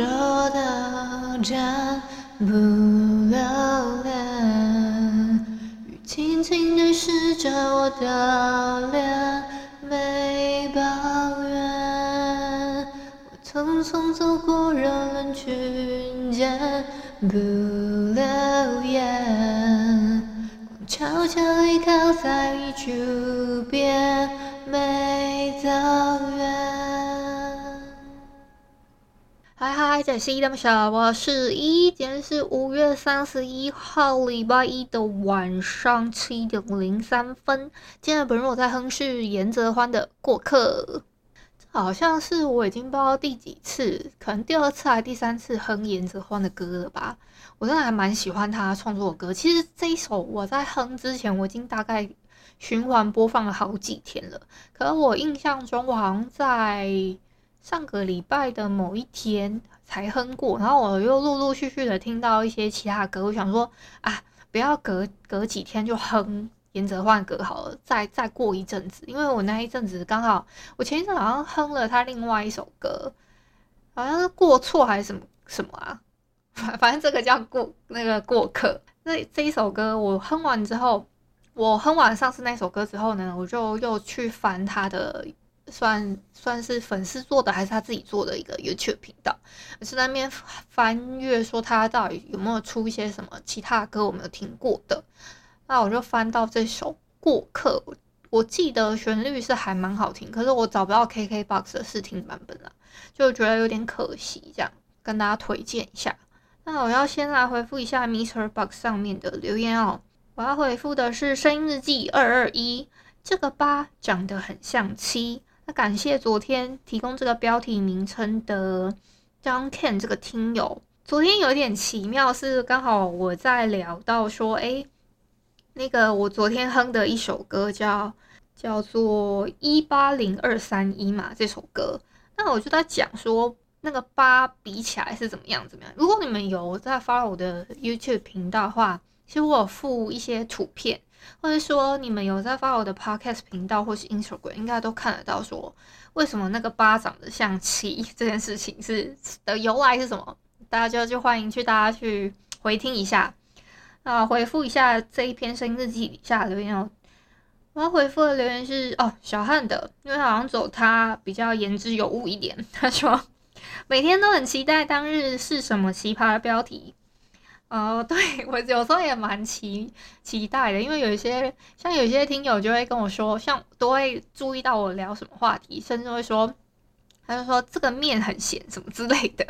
的吻着的，占不留恋，雨轻轻地湿着我的脸，没抱怨。我匆匆走过人人群间，不留言，光悄悄依靠在你周边，没走远。嗨嗨，这里是依依恋不舍，我是依依，今天是五月三十一号，礼拜一的晚上七点零三分。今天的本日我在哼是严泽欢的《过客》，这好像是我已经不知道第几次，可能第二次还是第三次哼严泽欢的歌了吧。我真的还蛮喜欢他创作的歌。其实这一首我在哼之前，我已经大概循环播放了好几天了。可是我印象中，我好像在。上个礼拜的某一天才哼过，然后我又陆陆续续的听到一些其他歌，我想说啊，不要隔隔几天就哼严泽换歌好了，再再过一阵子，因为我那一阵子刚好，我前一阵好像哼了他另外一首歌，好像是过错还是什么什么啊，反反正这个叫过那个过客，那这一首歌我哼完之后，我哼完上次那首歌之后呢，我就又去翻他的。算算是粉丝做的，还是他自己做的一个 YouTube 频道？我是在那边翻阅，说他到底有没有出一些什么其他歌我没有听过的。那我就翻到这首《过客》，我记得旋律是还蛮好听，可是我找不到 KKBOX 的试听版本了，就觉得有点可惜。这样跟大家推荐一下。那我要先来回复一下 Mr. Box 上面的留言哦。我要回复的是声音日记二二一，这个八长得很像七。那感谢昨天提供这个标题名称的 John Ken 这个听友。昨天有一点奇妙，是刚好我在聊到说，哎，那个我昨天哼的一首歌叫叫做一八零二三一嘛，这首歌，那我就在讲说那个八比起来是怎么样怎么样。如果你们有在 follow 我的 YouTube 频道的话，其实我有附一些图片。或者说你们有在发我的 podcast 频道或是 Instagram，应该都看得到说为什么那个巴掌的像七这件事情是的由来是什么？大家就就欢迎去大家去回听一下啊，回复一下这一篇声音日记底下留言哦。我要回复的留言是哦小汉的，因为好像走他比较言之有物一点。他说 每天都很期待当日是什么奇葩的标题。哦，对，我有时候也蛮期期待的，因为有一些像有些听友就会跟我说，像都会注意到我聊什么话题，甚至会说，他就说这个面很咸什么之类的，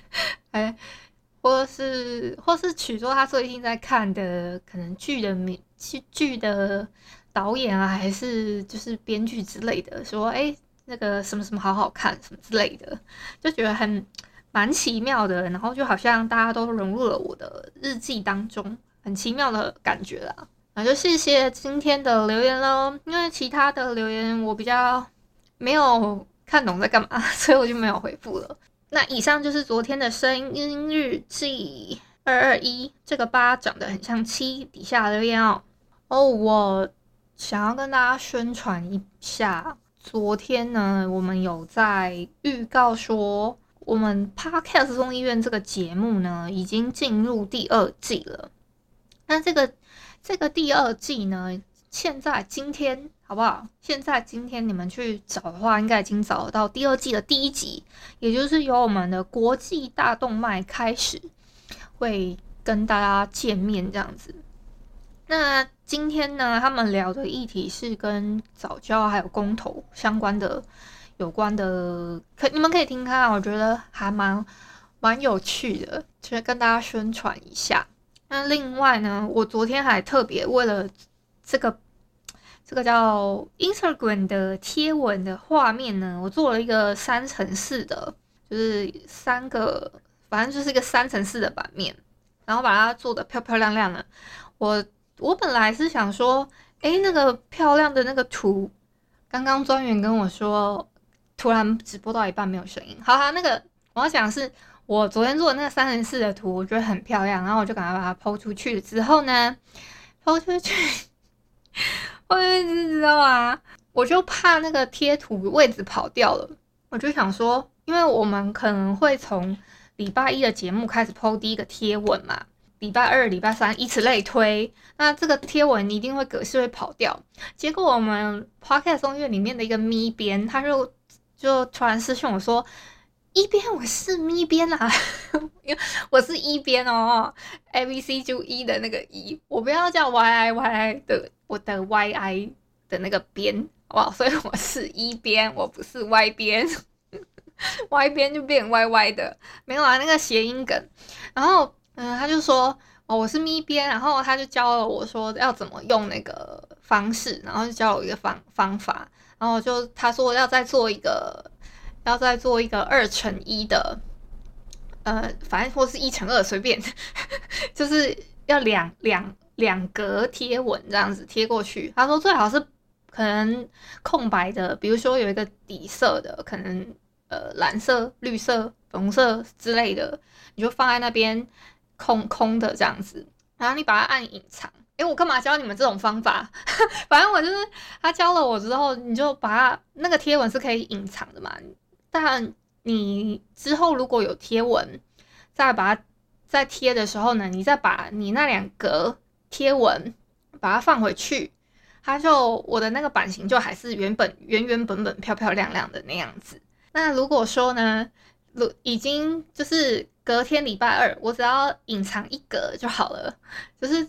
哎，或是或是取说他最近在看的可能剧的名剧剧的导演啊，还是就是编剧之类的，说哎那个什么什么好好看什么之类的，就觉得很。蛮奇妙的，然后就好像大家都融入了我的日记当中，很奇妙的感觉啦。那就谢谢今天的留言喽，因为其他的留言我比较没有看懂在干嘛，所以我就没有回复了。那以上就是昨天的声音日记二二一，这个八长得很像七，底下留言哦。哦，我想要跟大家宣传一下，昨天呢，我们有在预告说。我们 Podcast 众议院这个节目呢，已经进入第二季了。那这个这个第二季呢，现在今天好不好？现在今天你们去找的话，应该已经找到第二季的第一集，也就是由我们的国际大动脉开始会跟大家见面这样子。那今天呢，他们聊的议题是跟早教还有公投相关的。有关的，可你们可以听看，我觉得还蛮蛮有趣的，就是跟大家宣传一下。那另外呢，我昨天还特别为了这个这个叫 Instagram 的贴文的画面呢，我做了一个三乘四的，就是三个，反正就是一个三乘四的版面，然后把它做得漂漂亮亮的。我我本来是想说，诶，那个漂亮的那个图，刚刚专员跟我说，突然直播到一半没有声音。好好，那个我要讲是，我昨天做的那个三乘四的图，我觉得很漂亮，然后我就赶快把它抛出去。之后呢抛出去。我一直知道啊，我就怕那个贴图位置跑掉了，我就想说，因为我们可能会从礼拜一的节目开始抛第一个贴文嘛，礼拜二、礼拜三，以此类推，那这个贴文一定会格式会跑掉。结果我们 Podcast 音乐里面的一个咪编，他就就突然私讯我说，一边我是咪边啊，因为我是一边哦，A B C 就一的那个一，我不要叫 Y I Y I 的。我的 Y I 的那个边，哇，所以我是一边，我不是 Y 边，Y 边就变 Y Y 的，没有啊，那个谐音梗。然后，嗯，他就说，哦，我是咪边，然后他就教了我说要怎么用那个方式，然后就教我一个方方法，然后就他说要再做一个，要再做一个二乘一的，呃，反正或是一乘二，随便，就是要两两。两格贴文这样子贴过去，他说最好是可能空白的，比如说有一个底色的，可能呃蓝色、绿色、粉红色之类的，你就放在那边空空的这样子，然后你把它按隐藏。诶，我干嘛教你们这种方法？反正我就是他教了我之后，你就把它那个贴文是可以隐藏的嘛。但你之后如果有贴文，再把它再贴的时候呢，你再把你那两格。贴文，把它放回去，它就我的那个版型就还是原本原原本本漂漂亮亮的那样子。那如果说呢，如已经就是隔天礼拜二，我只要隐藏一格就好了，就是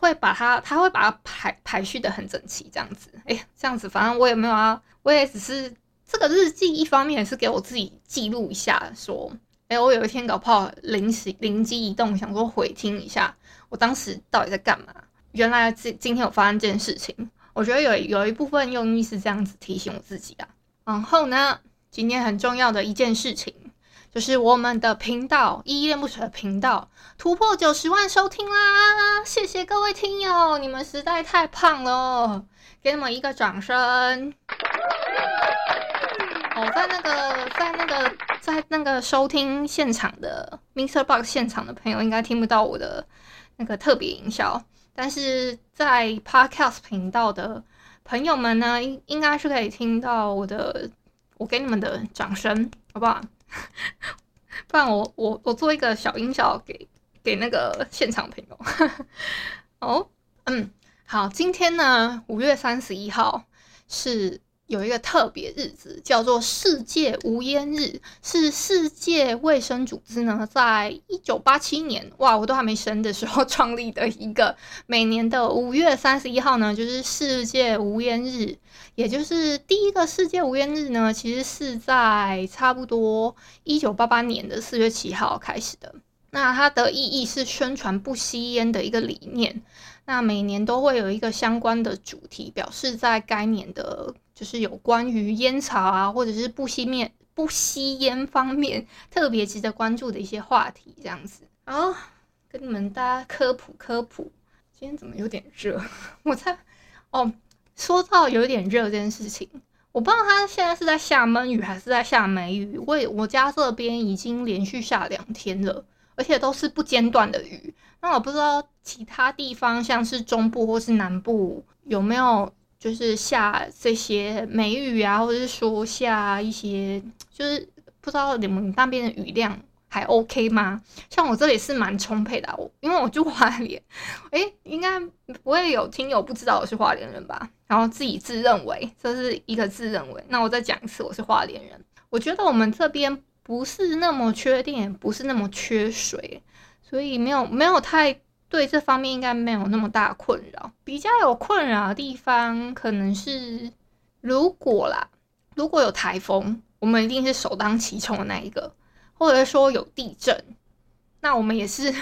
会把它，它会把它排排序的很整齐，这样子。哎，这样子，反正我也没有啊，我也只是这个日记，一方面也是给我自己记录一下，说，哎，我有一天搞不好临时灵机一动，想说回听一下。我当时到底在干嘛？原来今今天有发生这件事情，我觉得有有一部分用意是这样子提醒我自己啊。然后呢，今天很重要的一件事情，就是我们的频道依依恋不舍的频道突破九十万收听啦！谢谢各位听友，你们实在太胖了，给你们一个掌声。哦，在那个在那个在那个收听现场的 Mister Box 现场的朋友，应该听不到我的。那个特别音效，但是在 Podcast 频道的朋友们呢，应应该是可以听到我的，我给你们的掌声，好不好？不然我我我做一个小音效给给那个现场朋友。哦，嗯，好，今天呢，五月三十一号是。有一个特别日子，叫做世界无烟日，是世界卫生组织呢，在一九八七年，哇，我都还没生的时候 创立的一个每年的五月三十一号呢，就是世界无烟日，也就是第一个世界无烟日呢，其实是在差不多一九八八年的四月七号开始的。那它的意义是宣传不吸烟的一个理念。那每年都会有一个相关的主题，表示在该年的，就是有关于烟草啊，或者是不吸面不吸烟方面特别值得关注的一些话题，这样子。好，跟你们大家科普科普。今天怎么有点热？我猜哦，说到有点热这件事情，我不知道它现在是在下闷雨还是在下梅雨。我我家这边已经连续下两天了。而且都是不间断的雨，那我不知道其他地方，像是中部或是南部有没有就是下这些梅雨啊，或者是说下一些，就是不知道你们那边的雨量还 OK 吗？像我这里是蛮充沛的，我因为我住花莲，诶，应该不会有听友不知道我是花莲人吧？然后自己自认为这是一个自认为，那我再讲一次，我是花莲人。我觉得我们这边。不是那么缺电，不是那么缺水，所以没有没有太对这方面应该没有那么大困扰。比较有困扰的地方可能是如果啦，如果有台风，我们一定是首当其冲的那一个，或者说有地震，那我们也是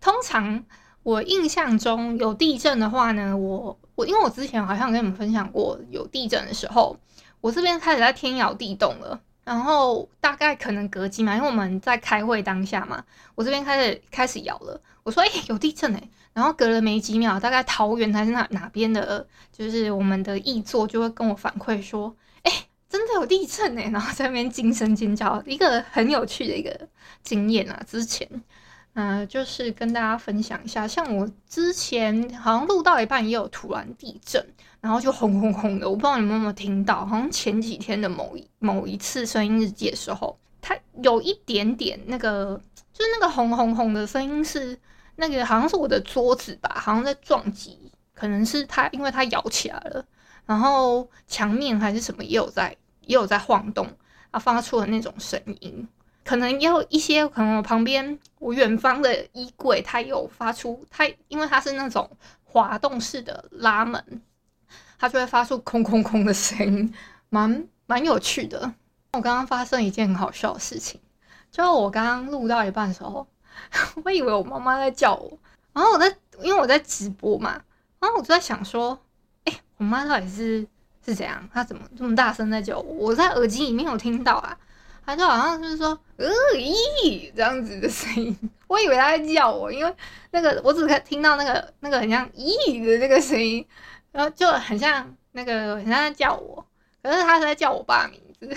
通常我印象中有地震的话呢，我我因为我之前好像跟你们分享过，有地震的时候，我这边开始在天摇地动了。然后大概可能隔几秒，因为我们在开会当下嘛，我这边开始开始摇了。我说：“哎，有地震哎！”然后隔了没几秒，大概桃园还是哪哪边的，就是我们的议座就会跟我反馈说：“哎，真的有地震哎！” 然后在那边惊声尖叫，一个很有趣的一个经验啊，之前。嗯、呃，就是跟大家分享一下，像我之前好像录到一半也有突然地震，然后就轰轰轰的，我不知道你们有没有听到，好像前几天的某一某一次声音日记的时候，它有一点点那个，就是那个轰轰轰的声音是那个好像是我的桌子吧，好像在撞击，可能是它因为它摇起来了，然后墙面还是什么也有在也有在晃动，啊，发出了那种声音。可能也有一些，可能我旁边我远方的衣柜，它有发出它，因为它是那种滑动式的拉门，它就会发出空空空的声音，蛮蛮有趣的。我刚刚发生一件很好笑的事情，就我刚刚录到一半的时候，我以为我妈妈在叫我，然后我在因为我在直播嘛，然后我就在想说，哎、我妈到底是是怎样？她怎么这么大声在叫我？我在耳机里面有听到啊。她就好像就是说，呃咦这样子的声音，我以为她在叫我，因为那个我只听到那个那个很像咦的那个声音，然后就很像那个很像在叫我，可是他是在叫我爸名字，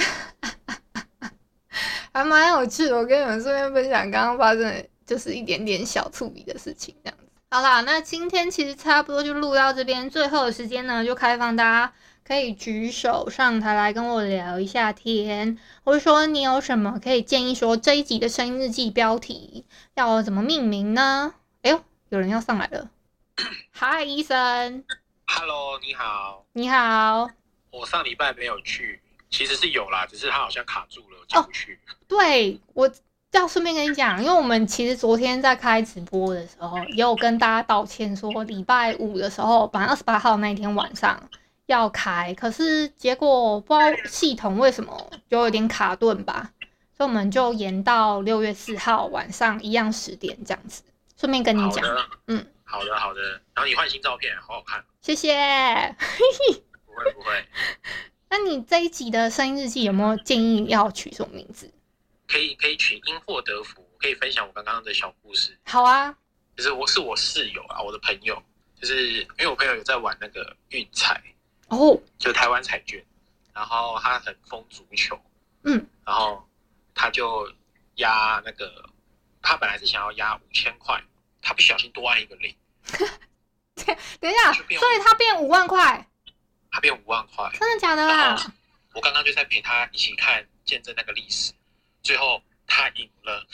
还蛮有趣的。我跟你们顺便分享刚刚发生的就是一点点小触笔的事情，这样子。好啦，那今天其实差不多就录到这边，最后的时间呢就开放大家。可以举手上台来跟我聊一下天，或者说你有什么可以建议，说这一集的声音日记标题要怎么命名呢？哎呦，有人要上来了，嗨，医生，Hello，你好，你好，我上礼拜没有去，其实是有啦，只是他好像卡住了，进不去。哦，对，我要顺便跟你讲，因为我们其实昨天在开直播的时候，也有跟大家道歉说，礼拜五的时候，本来二十八号那一天晚上。要开，可是结果不知道系统为什么就有点卡顿吧，所以我们就延到六月四号晚上一样十点这样子。顺便跟你讲，嗯，好的好的，然后你换新照片，好好看，谢谢。不会不会。那你这一集的声音日记有没有建议要取什么名字？可以可以取因祸得福，可以分享我刚刚的小故事。好啊，就是我是我室友啊，我的朋友，就是因为我朋友有在玩那个运彩。哦，oh. 就台湾彩券，然后他很疯足球，嗯，然后他就压那个，他本来是想要压五千块，他不小心多按一个零，等一下，所以他变五万块，他变五万块，真的假的啦？我刚刚就在陪他一起看见证那个历史，最后他赢了，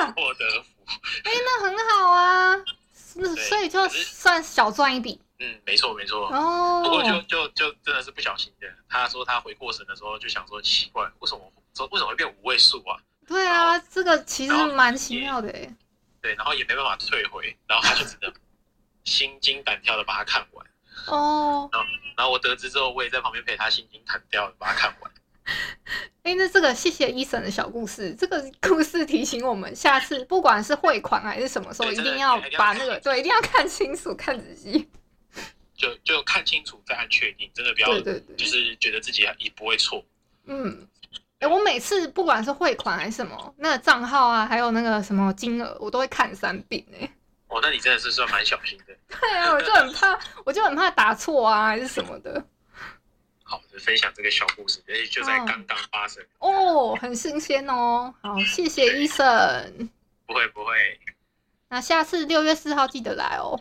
哇，获得福，哎，那很好啊，对所以就算小赚一笔。嗯，没错没错。哦。不过就就就真的是不小心的。他说他回过神的时候就想说奇怪，为什么说为什么会变五位数啊？对啊，后这个其实蛮奇妙的诶。对，然后也没办法退回，然后他就只能心惊胆跳的把它看完。哦。然后然后我得知之后，我也在旁边陪他心惊胆跳的把它看完。哎，那这个谢谢医生的小故事，这个故事提醒我们，下次不管是汇款还是什么时候，一定要把那个对，一定要看清楚、看仔细。就就看清楚再按确定，真的不要，对对对，就是觉得自己也不会错。嗯，哎、欸，我每次不管是汇款还是什么，那个账号啊，还有那个什么金额，我都会看三遍哎。哦，那你真的是算蛮小心的。对啊，我就很怕，我就很怕打错啊，还是什么的。好，就分享这个小故事，而且就在刚刚发生。哦，很新鲜哦。好，谢谢医生。不会不会。那下次六月四号记得来哦。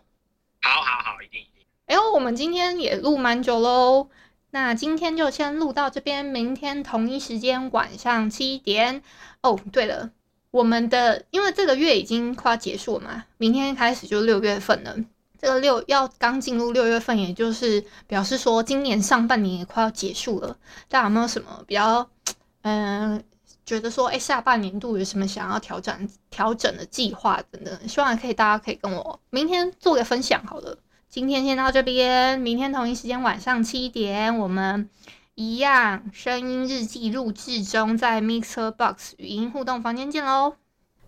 好好好，一定一定。哎呦，我们今天也录蛮久喽，那今天就先录到这边，明天同一时间晚上七点。哦，对了，我们的因为这个月已经快要结束了嘛，明天开始就六月份了。这个六要刚进入六月份，也就是表示说今年上半年也快要结束了。大家有没有什么比较嗯、觉得说哎下半年度有什么想要调整调整的计划等等？希望可以大家可以跟我明天做个分享，好了。今天先到这边，明天同一时间晚上七点，我们一样声音日记录制中，在 Mixer Box 语音互动房间见喽，